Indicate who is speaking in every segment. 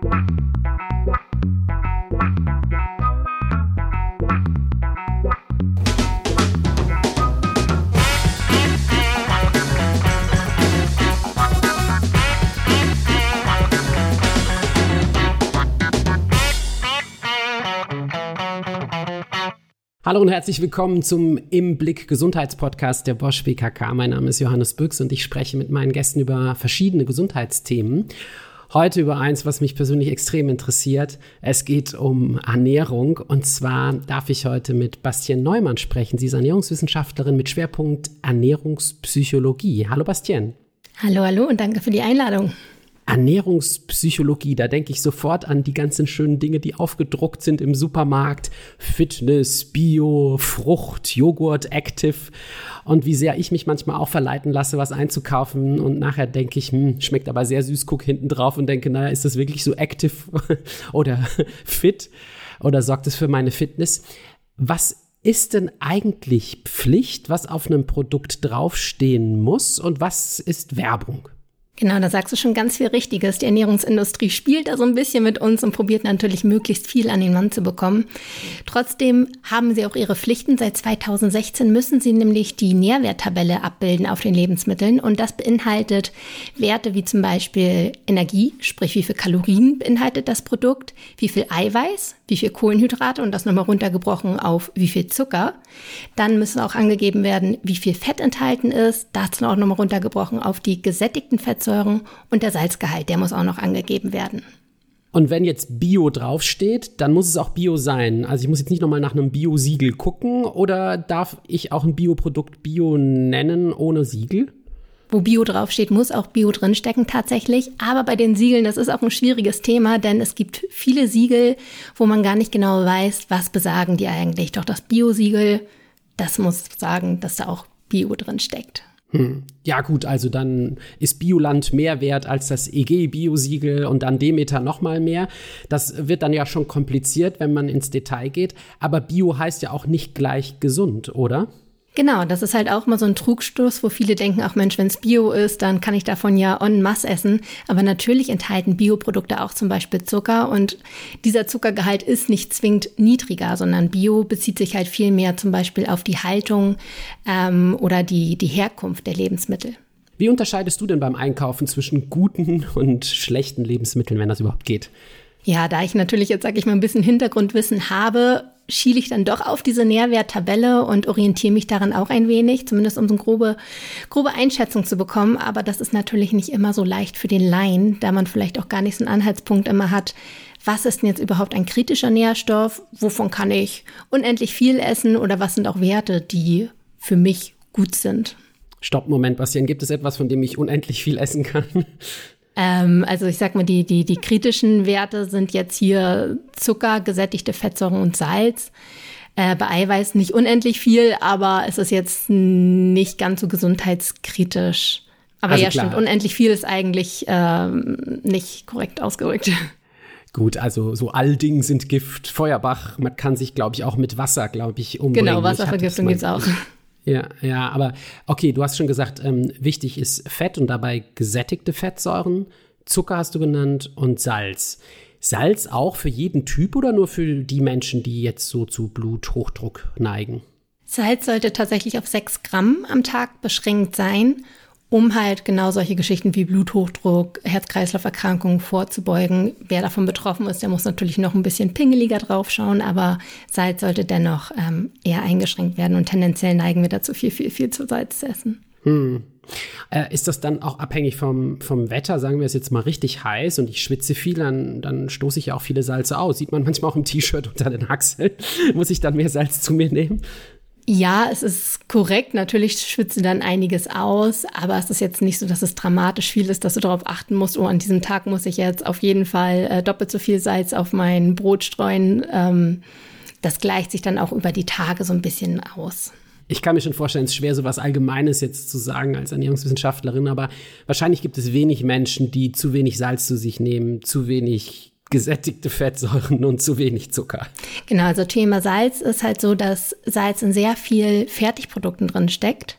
Speaker 1: Hallo und herzlich willkommen zum Im Blick Gesundheitspodcast der Bosch BKK. Mein Name ist Johannes Büchs und ich spreche mit meinen Gästen über verschiedene Gesundheitsthemen. Heute über eins, was mich persönlich extrem interessiert. Es geht um Ernährung und zwar darf ich heute mit Bastien Neumann sprechen. Sie ist Ernährungswissenschaftlerin mit Schwerpunkt Ernährungspsychologie. Hallo Bastien.
Speaker 2: Hallo, hallo und danke für die Einladung.
Speaker 1: Ernährungspsychologie, da denke ich sofort an die ganzen schönen Dinge, die aufgedruckt sind im Supermarkt. Fitness, Bio, Frucht, Joghurt, Active. Und wie sehr ich mich manchmal auch verleiten lasse, was einzukaufen. Und nachher denke ich, hm, schmeckt aber sehr süß, guck hinten drauf und denke, naja, ist das wirklich so active oder fit? Oder sorgt es für meine Fitness? Was ist denn eigentlich Pflicht, was auf einem Produkt draufstehen muss und was ist Werbung?
Speaker 2: Genau, da sagst du schon ganz viel Richtiges. Die Ernährungsindustrie spielt da so ein bisschen mit uns und probiert natürlich möglichst viel an den Mann zu bekommen. Trotzdem haben sie auch ihre Pflichten. Seit 2016 müssen sie nämlich die Nährwerttabelle abbilden auf den Lebensmitteln und das beinhaltet Werte wie zum Beispiel Energie, sprich wie viel Kalorien beinhaltet das Produkt, wie viel Eiweiß, wie viel Kohlenhydrate und das nochmal runtergebrochen auf wie viel Zucker. Dann müssen auch angegeben werden, wie viel Fett enthalten ist, dazu auch nochmal runtergebrochen auf die gesättigten Fettsäuren und der Salzgehalt, der muss auch noch angegeben werden.
Speaker 1: Und wenn jetzt Bio draufsteht, dann muss es auch Bio sein. Also ich muss jetzt nicht nochmal nach einem Bio-Siegel gucken oder darf ich auch ein Bioprodukt Bio nennen ohne Siegel?
Speaker 2: wo Bio draufsteht, muss auch Bio drinstecken tatsächlich. Aber bei den Siegeln, das ist auch ein schwieriges Thema, denn es gibt viele Siegel, wo man gar nicht genau weiß, was besagen die eigentlich. Doch das Bio-Siegel, das muss sagen, dass da auch Bio drinsteckt.
Speaker 1: Hm. Ja gut, also dann ist Bioland mehr wert als das EG-Biosiegel und dann Demeter noch mal mehr. Das wird dann ja schon kompliziert, wenn man ins Detail geht. Aber Bio heißt ja auch nicht gleich gesund, oder?
Speaker 2: Genau, das ist halt auch mal so ein Trugstoß, wo viele denken, ach Mensch, wenn es Bio ist, dann kann ich davon ja en masse essen. Aber natürlich enthalten Bioprodukte auch zum Beispiel Zucker und dieser Zuckergehalt ist nicht zwingend niedriger, sondern Bio bezieht sich halt viel mehr zum Beispiel auf die Haltung ähm, oder die, die Herkunft der Lebensmittel.
Speaker 1: Wie unterscheidest du denn beim Einkaufen zwischen guten und schlechten Lebensmitteln, wenn das überhaupt geht?
Speaker 2: Ja, da ich natürlich jetzt, sage ich mal, ein bisschen Hintergrundwissen habe, schiele ich dann doch auf diese Nährwerttabelle und orientiere mich daran auch ein wenig, zumindest um so eine grobe, grobe Einschätzung zu bekommen. Aber das ist natürlich nicht immer so leicht für den Laien, da man vielleicht auch gar nicht so einen Anhaltspunkt immer hat. Was ist denn jetzt überhaupt ein kritischer Nährstoff? Wovon kann ich unendlich viel essen? Oder was sind auch Werte, die für mich gut sind?
Speaker 1: Stopp, Moment, Bastian, gibt es etwas, von dem ich unendlich viel essen kann?
Speaker 2: Ähm, also ich sag mal, die, die, die kritischen Werte sind jetzt hier Zucker, gesättigte Fettsäuren und Salz. Äh, bei Eiweiß nicht unendlich viel, aber es ist jetzt nicht ganz so gesundheitskritisch. Aber also ja, klar. stimmt, unendlich viel ist eigentlich ähm, nicht korrekt ausgedrückt.
Speaker 1: Gut, also so Allding sind Gift, Feuerbach, man kann sich, glaube ich, auch mit Wasser, glaube ich, umbringen.
Speaker 2: Genau, Wasservergiftung gibt's auch.
Speaker 1: Ja, ja, aber okay, du hast schon gesagt, ähm, wichtig ist Fett und dabei gesättigte Fettsäuren, Zucker hast du genannt und Salz. Salz auch für jeden Typ oder nur für die Menschen, die jetzt so zu Bluthochdruck neigen?
Speaker 2: Salz sollte tatsächlich auf 6 Gramm am Tag beschränkt sein um halt genau solche Geschichten wie Bluthochdruck, Herz-Kreislauf-Erkrankungen vorzubeugen. Wer davon betroffen ist, der muss natürlich noch ein bisschen pingeliger draufschauen, aber Salz sollte dennoch ähm, eher eingeschränkt werden und tendenziell neigen wir dazu, viel, viel, viel zu Salz zu essen.
Speaker 1: Hm. Äh, ist das dann auch abhängig vom, vom Wetter? Sagen wir es jetzt mal richtig heiß und ich schwitze viel, dann, dann stoße ich ja auch viele Salze aus. Sieht man manchmal auch im T-Shirt unter den Achseln. Muss ich dann mehr Salz zu mir nehmen?
Speaker 2: Ja, es ist korrekt. Natürlich schwitzen dann einiges aus, aber es ist jetzt nicht so, dass es dramatisch viel ist, dass du darauf achten musst, oh, an diesem Tag muss ich jetzt auf jeden Fall äh, doppelt so viel Salz auf mein Brot streuen. Ähm, das gleicht sich dann auch über die Tage so ein bisschen aus.
Speaker 1: Ich kann mir schon vorstellen, es ist schwer, so was Allgemeines jetzt zu sagen als Ernährungswissenschaftlerin, aber wahrscheinlich gibt es wenig Menschen, die zu wenig Salz zu sich nehmen, zu wenig gesättigte Fettsäuren und zu wenig Zucker.
Speaker 2: Genau, also Thema Salz ist halt so, dass Salz in sehr viel Fertigprodukten drin steckt.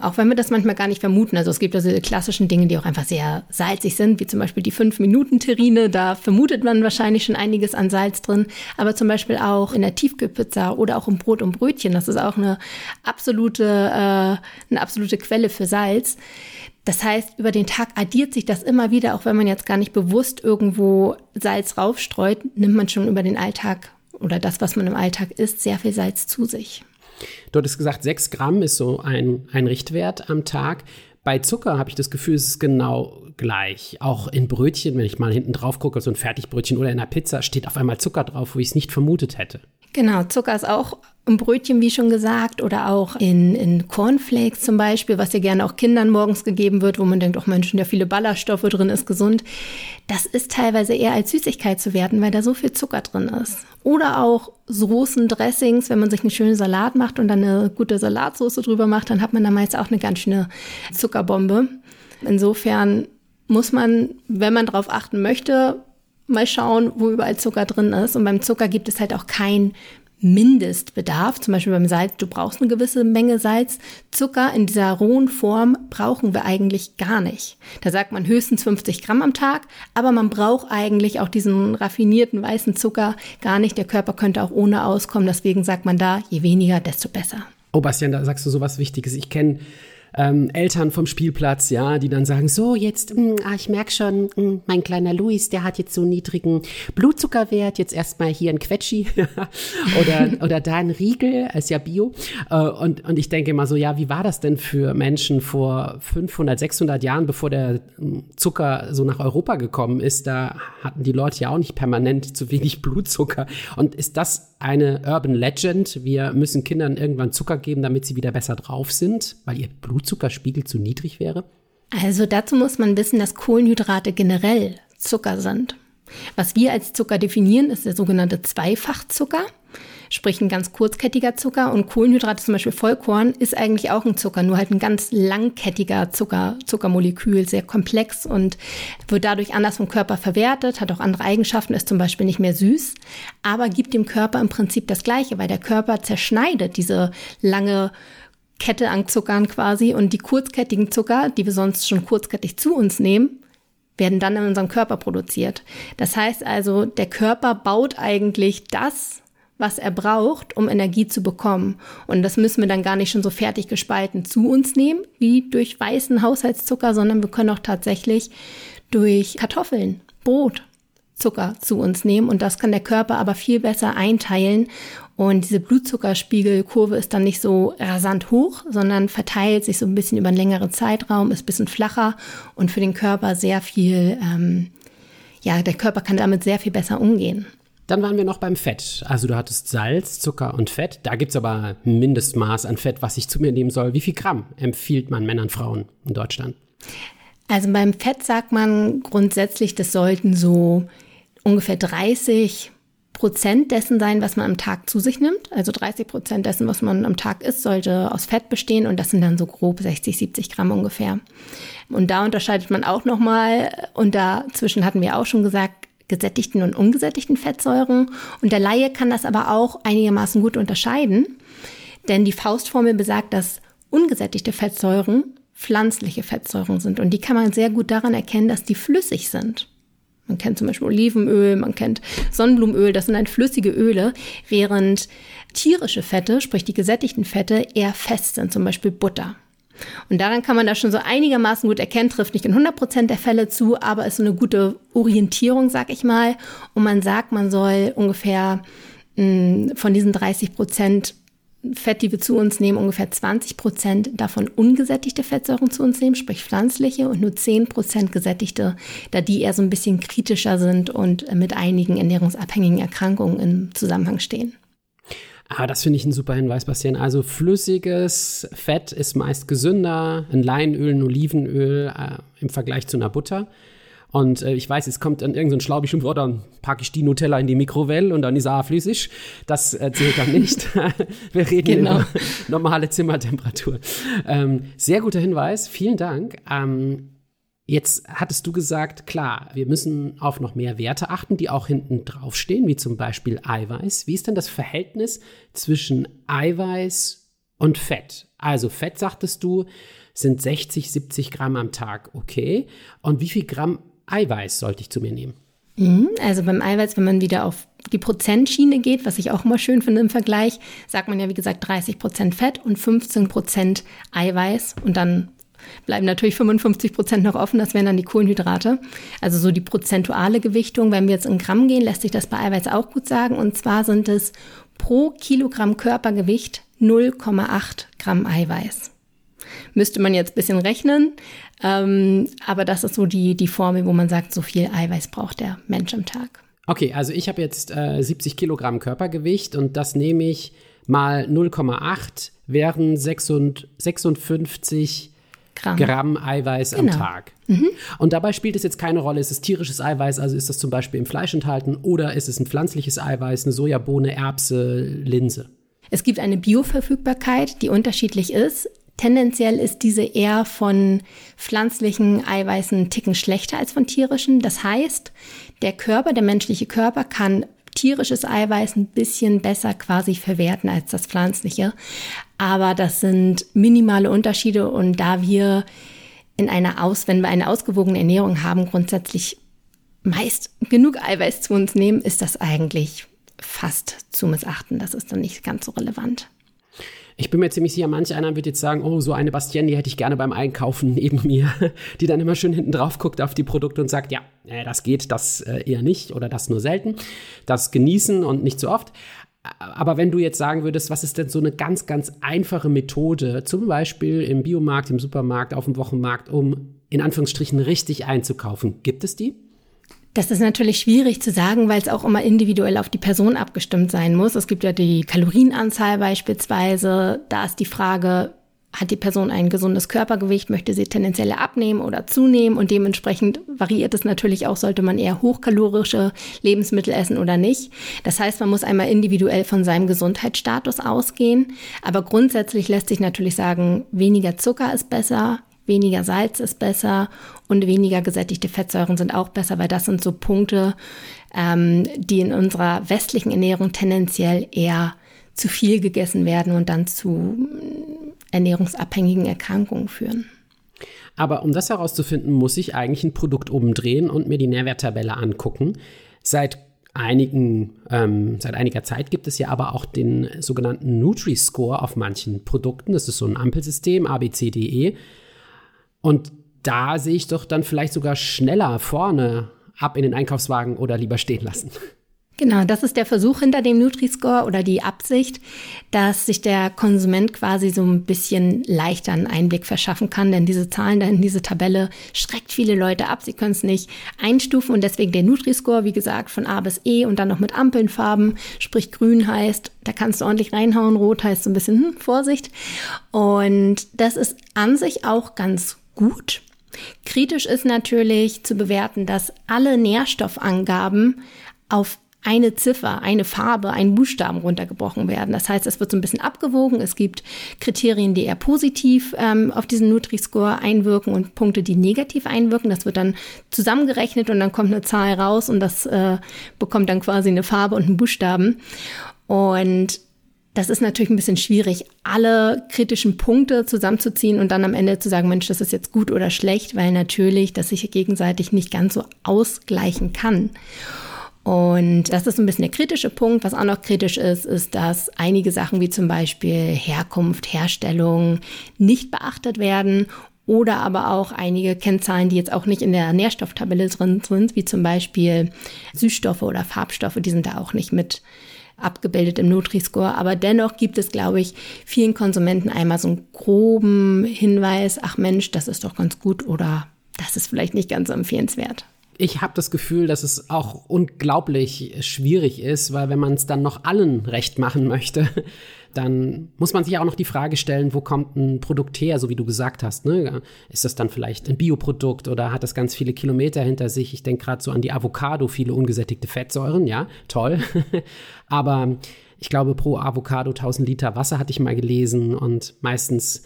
Speaker 2: Auch wenn wir das manchmal gar nicht vermuten. Also es gibt also klassischen Dinge, die auch einfach sehr salzig sind, wie zum Beispiel die 5-Minuten-Terrine. Da vermutet man wahrscheinlich schon einiges an Salz drin. Aber zum Beispiel auch in der Tiefkühlpizza oder auch im Brot und Brötchen. Das ist auch eine absolute, äh, eine absolute Quelle für Salz. Das heißt, über den Tag addiert sich das immer wieder, auch wenn man jetzt gar nicht bewusst irgendwo Salz raufstreut, nimmt man schon über den Alltag oder das, was man im Alltag isst, sehr viel Salz zu sich.
Speaker 1: Du hattest gesagt, sechs Gramm ist so ein, ein Richtwert am Tag. Bei Zucker habe ich das Gefühl, es ist genau gleich. Auch in Brötchen, wenn ich mal hinten drauf gucke, so ein Fertigbrötchen oder in einer Pizza, steht auf einmal Zucker drauf, wo ich es nicht vermutet hätte.
Speaker 2: Genau, Zucker ist auch im Brötchen, wie schon gesagt, oder auch in, in Cornflakes zum Beispiel, was ja gerne auch Kindern morgens gegeben wird, wo man denkt, auch Menschen, ja viele Ballaststoffe drin, ist gesund. Das ist teilweise eher als Süßigkeit zu werten, weil da so viel Zucker drin ist. Oder auch Soßen, Dressings, wenn man sich einen schönen Salat macht und dann eine gute Salatsauce drüber macht, dann hat man da meist auch eine ganz schöne Zuckerbombe. Insofern muss man, wenn man darauf achten möchte, mal schauen, wo überall Zucker drin ist. Und beim Zucker gibt es halt auch kein Mindestbedarf, zum Beispiel beim Salz, du brauchst eine gewisse Menge Salz. Zucker in dieser rohen Form brauchen wir eigentlich gar nicht. Da sagt man höchstens 50 Gramm am Tag, aber man braucht eigentlich auch diesen raffinierten weißen Zucker gar nicht. Der Körper könnte auch ohne auskommen. Deswegen sagt man da, je weniger, desto besser.
Speaker 1: Oh, Bastian, da sagst du so was Wichtiges. Ich kenne ähm, Eltern vom Spielplatz, ja, die dann sagen, so jetzt, mh, hm, ah, ich merke schon, mh, hm, mein kleiner Luis, der hat jetzt so einen niedrigen Blutzuckerwert, jetzt erstmal hier ein Quetschi oder, oder da ein Riegel, ist ja Bio. Äh, und, und ich denke immer so, ja, wie war das denn für Menschen vor 500, 600 Jahren, bevor der hm, Zucker so nach Europa gekommen ist? Da hatten die Leute ja auch nicht permanent zu wenig Blutzucker. Und ist das eine Urban Legend? Wir müssen Kindern irgendwann Zucker geben, damit sie wieder besser drauf sind, weil ihr Blut Blutzuckerspiegel zu niedrig wäre?
Speaker 2: Also dazu muss man wissen, dass Kohlenhydrate generell Zucker sind. Was wir als Zucker definieren, ist der sogenannte Zweifachzucker, sprich ein ganz kurzkettiger Zucker. Und Kohlenhydrate, zum Beispiel Vollkorn, ist eigentlich auch ein Zucker, nur halt ein ganz langkettiger Zucker, Zuckermolekül, sehr komplex und wird dadurch anders vom Körper verwertet, hat auch andere Eigenschaften, ist zum Beispiel nicht mehr süß, aber gibt dem Körper im Prinzip das Gleiche, weil der Körper zerschneidet diese lange Kette an Zuckern quasi und die kurzkettigen Zucker, die wir sonst schon kurzkettig zu uns nehmen, werden dann in unserem Körper produziert. Das heißt also, der Körper baut eigentlich das, was er braucht, um Energie zu bekommen. Und das müssen wir dann gar nicht schon so fertig gespalten zu uns nehmen, wie durch weißen Haushaltszucker, sondern wir können auch tatsächlich durch Kartoffeln, Brot, Zucker zu uns nehmen. Und das kann der Körper aber viel besser einteilen und diese Blutzuckerspiegelkurve ist dann nicht so rasant hoch, sondern verteilt sich so ein bisschen über einen längeren Zeitraum, ist ein bisschen flacher und für den Körper sehr viel, ähm, ja, der Körper kann damit sehr viel besser umgehen.
Speaker 1: Dann waren wir noch beim Fett. Also du hattest Salz, Zucker und Fett. Da gibt es aber ein Mindestmaß an Fett, was ich zu mir nehmen soll. Wie viel Gramm empfiehlt man Männern und Frauen in Deutschland?
Speaker 2: Also beim Fett sagt man grundsätzlich, das sollten so ungefähr 30 Prozent dessen sein, was man am Tag zu sich nimmt. Also 30 Prozent dessen, was man am Tag isst, sollte aus Fett bestehen und das sind dann so grob 60, 70 Gramm ungefähr. Und da unterscheidet man auch nochmal und dazwischen hatten wir auch schon gesagt, gesättigten und ungesättigten Fettsäuren. Und der Laie kann das aber auch einigermaßen gut unterscheiden, denn die Faustformel besagt, dass ungesättigte Fettsäuren pflanzliche Fettsäuren sind und die kann man sehr gut daran erkennen, dass die flüssig sind. Man kennt zum Beispiel Olivenöl, man kennt Sonnenblumenöl, das sind ein flüssige Öle, während tierische Fette, sprich die gesättigten Fette, eher fest sind, zum Beispiel Butter. Und daran kann man das schon so einigermaßen gut erkennen, trifft nicht in 100 Prozent der Fälle zu, aber ist so eine gute Orientierung, sag ich mal. Und man sagt, man soll ungefähr mh, mm, von diesen 30 Prozent Fett, die wir zu uns nehmen, ungefähr 20 Prozent davon ungesättigte Fettsäuren zu uns nehmen, sprich pflanzliche, und nur 10 Prozent gesättigte, da die eher so ein bisschen kritischer sind und mit einigen ernährungsabhängigen Erkrankungen im Zusammenhang stehen.
Speaker 1: Ah, das finde ich ein super Hinweis, Bastian. Also flüssiges Fett ist meist gesünder, ein Leinöl, ein Olivenöl äh, im Vergleich zu einer Butter. Und äh, ich weiß, es kommt dann irgendein so schlau bestimmt, oh, dann packe ich die Nutella in die Mikrowelle und dann ist er flüssig. Das äh, zählt dann nicht. Wir reden genau. über normale Zimmertemperatur. Ähm, sehr guter Hinweis, vielen Dank. Ähm, Jetzt hattest du gesagt, klar, wir müssen auf noch mehr Werte achten, die auch hinten draufstehen, wie zum Beispiel Eiweiß. Wie ist denn das Verhältnis zwischen Eiweiß Und Fett. Also Fett, sagtest du, sind 60, 70 Gramm am Tag. Okay. Und wie viel Gramm Eiweiß sollte ich zu mir nehmen?
Speaker 2: Mhm, also beim Eiweiß, wenn man wieder auf die Prozentschiene geht, was ich auch immer schön finde im Vergleich, sagt man ja wie gesagt 30 Prozent Fett und 15 Prozent Eiweiß und dann bleiben natürlich 55 Prozent noch offen, das wären dann die Kohlenhydrate. Also so die prozentuale Gewichtung, wenn wir jetzt in Gramm gehen, lässt sich das bei Eiweiß auch gut sagen und zwar sind es pro Kilogramm Körpergewicht 0,8 Gramm Eiweiß. Müsste man jetzt ein bisschen rechnen, ähm, aber das ist so die, die Formel, wo man sagt, so viel Eiweiß braucht der Mensch am Tag.
Speaker 1: Okay, also ich habe jetzt äh, 70 Kilogramm Körpergewicht und das nehme ich mal 0,8 wären 56 Gramm, Gramm Eiweiß genau. am Tag. Mhm. Und dabei spielt es jetzt keine Rolle, ist es tierisches Eiweiß, also ist das zum Beispiel im Fleisch enthalten oder ist es ein pflanzliches Eiweiß, eine Sojabohne, Erbse, Linse?
Speaker 2: Es gibt eine Bioverfügbarkeit, die unterschiedlich ist. Tendenziell ist diese eher von pflanzlichen Eiweißen einen Ticken schlechter als von tierischen. Das heißt, der Körper, der menschliche Körper kann tierisches Eiweiß ein bisschen besser quasi verwerten als das pflanzliche. Aber das sind minimale Unterschiede und da wir in einer Aus, wenn wir eine ausgewogene Ernährung haben, grundsätzlich meist genug Eiweiß zu uns nehmen, ist das eigentlich fast zu missachten. Das ist dann nicht ganz so relevant.
Speaker 1: Ich bin mir ziemlich sicher, manch einer wird jetzt sagen, oh, so eine Bastienne, die hätte ich gerne beim Einkaufen neben mir, die dann immer schön hinten drauf guckt auf die Produkte und sagt, ja, äh, das geht, das äh, eher nicht oder das nur selten. Das genießen und nicht so oft. Aber wenn du jetzt sagen würdest, was ist denn so eine ganz, ganz einfache Methode, zum Beispiel im Biomarkt, im Supermarkt, auf dem Wochenmarkt, um in Anführungsstrichen richtig einzukaufen, gibt es die?
Speaker 2: Das ist natürlich schwierig zu sagen, weil es auch immer individuell auf die Person abgestimmt sein muss. Es gibt ja die Kalorienanzahl beispielsweise. Da ist die Frage, hat die Person ein gesundes Körpergewicht, möchte sie tendenziell abnehmen oder zunehmen und dementsprechend variiert es natürlich auch, sollte man eher hochkalorische Lebensmittel essen oder nicht. Das heißt, man muss einmal individuell von seinem Gesundheitsstatus ausgehen, aber grundsätzlich lässt sich natürlich sagen, weniger Zucker ist besser, weniger Salz ist besser und weniger gesättigte Fettsäuren sind auch besser, weil das sind so Punkte, ähm, die in unserer westlichen Ernährung tendenziell eher zu viel gegessen werden und dann zu mm, ernährungsabhängigen Erkrankungen führen.
Speaker 1: Aber um das herauszufinden, muss ich eigentlich ein Produkt umdrehen und mir die Nährwerttabelle angucken. Seit einigen, ähm, seit einiger Zeit gibt es ja aber auch den sogenannten Nutri-Score auf manchen Produkten. Das ist so ein Ampelsystem, ABCDE. Und da sehe ich doch dann vielleicht sogar schneller vorne ab in den Einkaufswagen oder lieber stehen lassen.
Speaker 2: Genau, das ist der Versuch hinter dem Nutri-Score oder die Absicht, dass sich der Konsument quasi so ein bisschen leichter einen Einblick verschaffen kann, denn diese Zahlen da in diese Tabelle schreckt viele Leute ab. Sie können es nicht einstufen und deswegen der Nutri-Score, wie gesagt, von A bis E und dann noch mit Ampelnfarben, sprich grün heißt, da kannst du ordentlich reinhauen, rot heißt so ein bisschen hm, Vorsicht. Und das ist an sich auch ganz gut. Kritisch ist natürlich zu bewerten, dass alle Nährstoffangaben auf eine Ziffer, eine Farbe, einen Buchstaben runtergebrochen werden. Das heißt, es wird so ein bisschen abgewogen. Es gibt Kriterien, die eher positiv ähm, auf diesen Nutri-Score einwirken und Punkte, die negativ einwirken. Das wird dann zusammengerechnet und dann kommt eine Zahl raus und das äh, bekommt dann quasi eine Farbe und einen Buchstaben. Und das ist natürlich ein bisschen schwierig, alle kritischen Punkte zusammenzuziehen und dann am Ende zu sagen, Mensch, das ist jetzt gut oder schlecht, weil natürlich das sich gegenseitig nicht ganz so ausgleichen kann. Und das ist ein bisschen der kritische Punkt. Was auch noch kritisch ist, ist, dass einige Sachen wie zum Beispiel Herkunft, Herstellung nicht beachtet werden oder aber auch einige Kennzahlen, die jetzt auch nicht in der Nährstofftabelle drin sind, wie zum Beispiel Süßstoffe oder Farbstoffe, die sind da auch nicht mit abgebildet im Nutri-Score. Aber dennoch gibt es, glaube ich, vielen Konsumenten einmal so einen groben Hinweis, ach Mensch, das ist doch ganz gut oder das ist vielleicht nicht ganz so empfehlenswert
Speaker 1: ich habe das Gefühl, dass es auch unglaublich schwierig ist, weil wenn man es dann noch allen recht machen möchte, dann muss man sich auch noch die Frage stellen, wo kommt ein Produkt her, so wie du gesagt hast. Ne? Ist das dann vielleicht ein Bioprodukt oder hat das ganz viele Kilometer hinter sich? Ich denke gerade so an die Avocado, viele ungesättigte Fettsäuren, ja, toll. Aber ich glaube, pro Avocado 1000 Liter Wasser hatte ich mal gelesen und meistens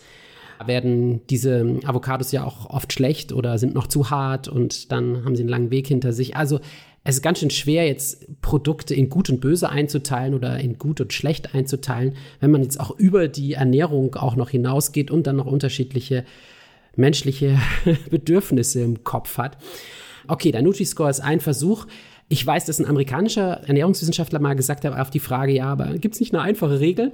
Speaker 1: werden diese Avocados ja auch oft schlecht oder sind noch zu hart und dann haben sie einen langen Weg hinter sich. Also es ist ganz schön schwer, jetzt Produkte in gut und böse einzuteilen oder in gut und schlecht einzuteilen, wenn man jetzt auch über die Ernährung auch noch hinausgeht und dann noch unterschiedliche menschliche Bedürfnisse im Kopf hat. Okay, der Nutri-Score ist ein Versuch. Ich weiß, dass ein amerikanischer Ernährungswissenschaftler mal gesagt hat auf die Frage, ja, aber gibt es nicht eine einfache Regel?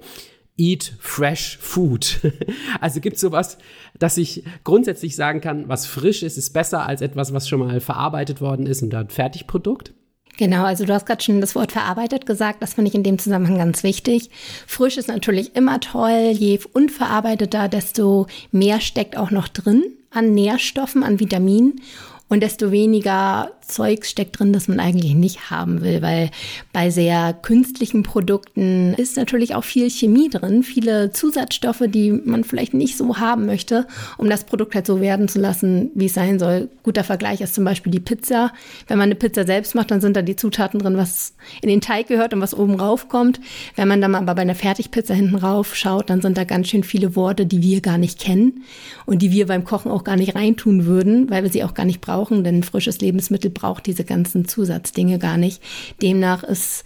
Speaker 1: Eat fresh food. Also gibt es sowas, dass ich grundsätzlich sagen kann, was frisch ist, ist besser als etwas, was schon mal verarbeitet worden ist und ein Fertigprodukt?
Speaker 2: Genau, also du hast gerade schon das Wort verarbeitet gesagt, das finde ich in dem Zusammenhang ganz wichtig. Frisch ist natürlich immer toll, je unverarbeiteter, desto mehr steckt auch noch drin an Nährstoffen, an Vitaminen und desto weniger Zeugs steckt drin, das man eigentlich nicht haben will, weil bei sehr künstlichen Produkten ist natürlich auch viel Chemie drin, viele Zusatzstoffe, die man vielleicht nicht so haben möchte, um das Produkt halt so werden zu lassen, wie es sein soll. Guter Vergleich ist zum Beispiel die Pizza. Wenn man eine Pizza selbst macht, dann sind da die Zutaten drin, was in den Teig gehört und was oben rauf kommt. Wenn man dann aber bei einer Fertigpizza hinten rauf schaut, dann sind da ganz schön viele Worte, die wir gar nicht kennen und die wir beim Kochen auch gar nicht reintun würden, weil wir sie auch gar nicht brauchen, denn frisches Lebensmittel braucht diese ganzen Zusatzdinge gar nicht. Demnach ist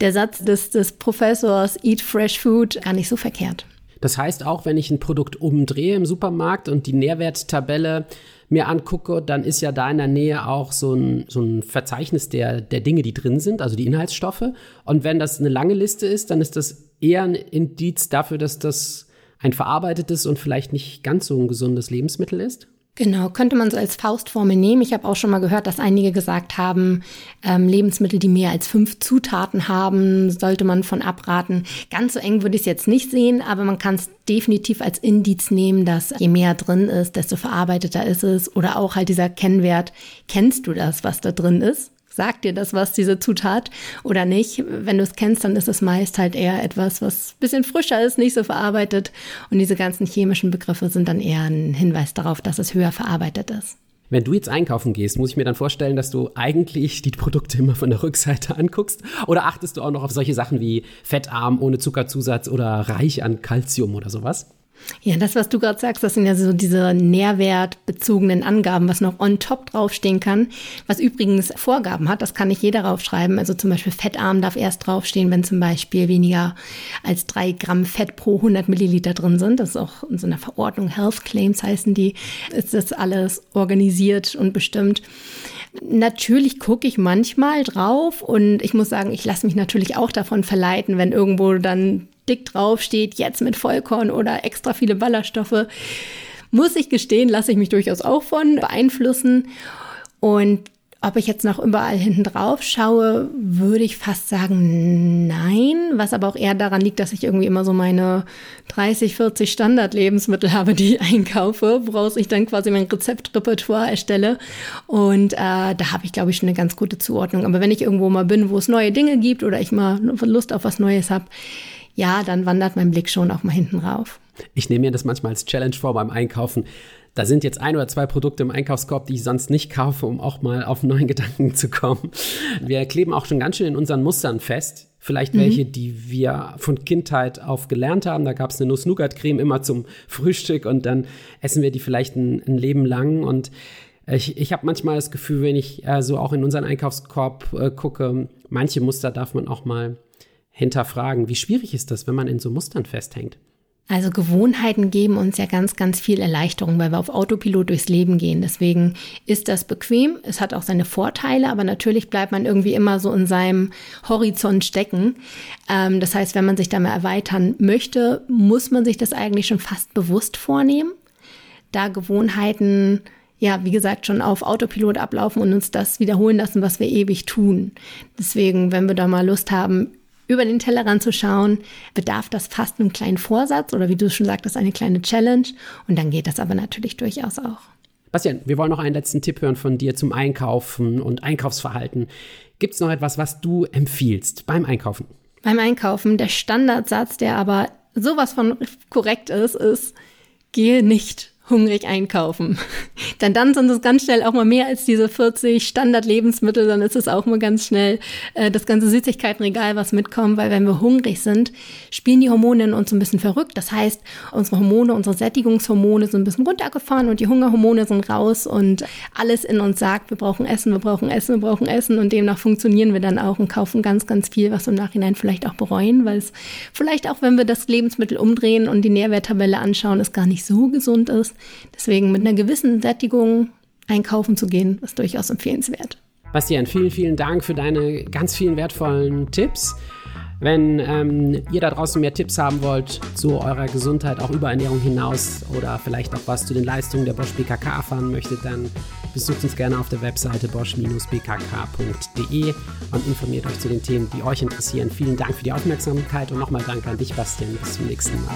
Speaker 2: der Satz des, des Professors Eat Fresh Food gar nicht so verkehrt.
Speaker 1: Das heißt, auch wenn ich ein Produkt umdrehe im Supermarkt und die Nährwerttabelle mir angucke, dann ist ja da in der Nähe auch so ein, so ein Verzeichnis der, der Dinge, die drin sind, also die Inhaltsstoffe. Und wenn das eine lange Liste ist, dann ist das eher ein Indiz dafür, dass das ein verarbeitetes und vielleicht nicht ganz so ein gesundes Lebensmittel ist.
Speaker 2: Genau, könnte man so als Faustformel nehmen. Ich habe auch schon mal gehört, dass einige gesagt haben, ähm, Lebensmittel, die mehr als fünf Zutaten haben, sollte man von abraten. Ganz so eng würde ich es jetzt nicht sehen, aber man kann es definitiv als Indiz nehmen, dass je mehr drin ist, desto verarbeiteter ist es. Oder auch halt dieser Kennwert, kennst du das, was da drin ist? Sagt dir das was, diese Zutat oder nicht. Wenn du es kennst, dann ist es meist halt eher etwas, was ein bisschen frischer ist, nicht so verarbeitet. Und diese ganzen chemischen Begriffe sind dann eher ein Hinweis darauf, dass es höher verarbeitet ist.
Speaker 1: Wenn du jetzt einkaufen gehst, muss ich mir dann vorstellen, dass du eigentlich die Produkte immer von der Rückseite anguckst? Oder achtest du auch noch auf solche Sachen wie fettarm, ohne Zuckerzusatz oder reich an Kalzium oder sowas?
Speaker 2: Ja, das, was du gerade sagst, das sind ja so diese nährwertbezogenen Angaben, was noch on top draufstehen kann, was übrigens Vorgaben hat, das kann nicht jeder draufschreiben. Also zum Beispiel fettarm darf erst draufstehen, wenn zum Beispiel weniger als drei Gramm Fett pro 100 Milliliter drin sind. Das ist auch in so einer Verordnung, Health Claims heißen die, ist das alles organisiert und bestimmt. Natürlich gucke ich manchmal drauf und ich muss sagen, ich lasse mich natürlich auch davon verleiten, wenn irgendwo dann dick drauf steht, jetzt mit Vollkorn oder extra viele Ballaststoffe. Muss ich gestehen, lasse ich mich durchaus auch von beeinflussen. Und ob ich jetzt noch überall hinten drauf schaue, würde ich fast sagen nein, was aber auch eher daran liegt, dass ich irgendwie immer so meine 30, 40 Standardlebensmittel habe, die ich einkaufe, woraus ich dann quasi mein Rezeptrepertoire erstelle. Und äh, da habe ich, glaube ich, schon eine ganz gute Zuordnung. Aber wenn ich irgendwo mal bin, wo es neue Dinge gibt oder ich mal Lust auf was Neues habe, ja, dann wandert mein Blick schon auch mal hinten rauf.
Speaker 1: Ich nehme mir das manchmal als Challenge vor beim Einkaufen. Da sind jetzt ein oder zwei Produkte im Einkaufskorb, die ich sonst nicht kaufe, um auch mal auf neuen Gedanken zu kommen. Wir kleben auch schon ganz schön in unseren Mustern fest. Vielleicht mhm. welche, die wir von Kindheit auf gelernt haben. Da gab es eine Nuss-Nougat-Creme immer zum Frühstück und dann essen wir die vielleicht ein, ein Leben lang. Und ich, ich habe manchmal das Gefühl, wenn ich äh, so auch in unseren Einkaufskorb äh, gucke, manche Muster darf man auch mal hinterfragen. Wie schwierig ist das, wenn man in so Mustern festhängt?
Speaker 2: Also Gewohnheiten geben uns ja ganz, ganz viel Erleichterung, weil wir auf Autopilot durchs Leben gehen. Deswegen ist das bequem. Es hat auch seine Vorteile, aber natürlich bleibt man irgendwie immer so in seinem Horizont stecken. Ähm, das heißt, wenn man sich da mal erweitern möchte, muss man sich das eigentlich schon fast bewusst vornehmen, da Gewohnheiten ja, wie gesagt, schon auf Autopilot ablaufen und uns das wiederholen lassen, was wir ewig tun. Deswegen, wenn wir da mal Lust haben, über den Tellerrand zu schauen, bedarf das fast einem kleinen Vorsatz oder wie du schon sagtest, eine kleine Challenge. Und dann geht das aber natürlich durchaus auch.
Speaker 1: Bastian, wir wollen noch einen letzten Tipp hören von dir zum Einkaufen und Einkaufsverhalten. Gibt es noch etwas, was du empfiehlst beim Einkaufen?
Speaker 2: Beim Einkaufen, der Standardsatz, der aber sowas von korrekt ist, ist, gehe nicht hungrig einkaufen. Denn dann sind es ganz schnell auch mal mehr als diese 40 Standard-Lebensmittel, dann ist es auch mal ganz schnell äh, das ganze Süßigkeitenregal, was mitkommt, weil wenn wir hungrig sind, spielen die Hormone in uns ein bisschen verrückt. Das heißt, unsere Hormone, unsere Sättigungshormone sind ein bisschen runtergefahren und die Hungerhormone sind raus und alles in uns sagt, wir brauchen Essen, wir brauchen Essen, wir brauchen Essen und demnach funktionieren wir dann auch und kaufen ganz, ganz viel, was wir im Nachhinein vielleicht auch bereuen, weil es vielleicht auch, wenn wir das Lebensmittel umdrehen und die Nährwerttabelle anschauen, es gar nicht so gesund ist. Deswegen mit einer gewissen Sättigung einkaufen zu gehen, ist durchaus empfehlenswert.
Speaker 1: Bastian, vielen, vielen Dank für deine ganz vielen wertvollen Tipps. Wenn ähm, ihr da draußen mehr Tipps haben wollt zu eurer Gesundheit, auch über Ernährung hinaus oder vielleicht auch was zu den Leistungen der Bosch BKK erfahren möchtet, dann besucht uns gerne auf der Webseite bosch-bkk.de und informiert euch zu den Themen, die euch interessieren. Vielen Dank für die Aufmerksamkeit und nochmal Dank an dich, Bastian. Bis zum nächsten Mal.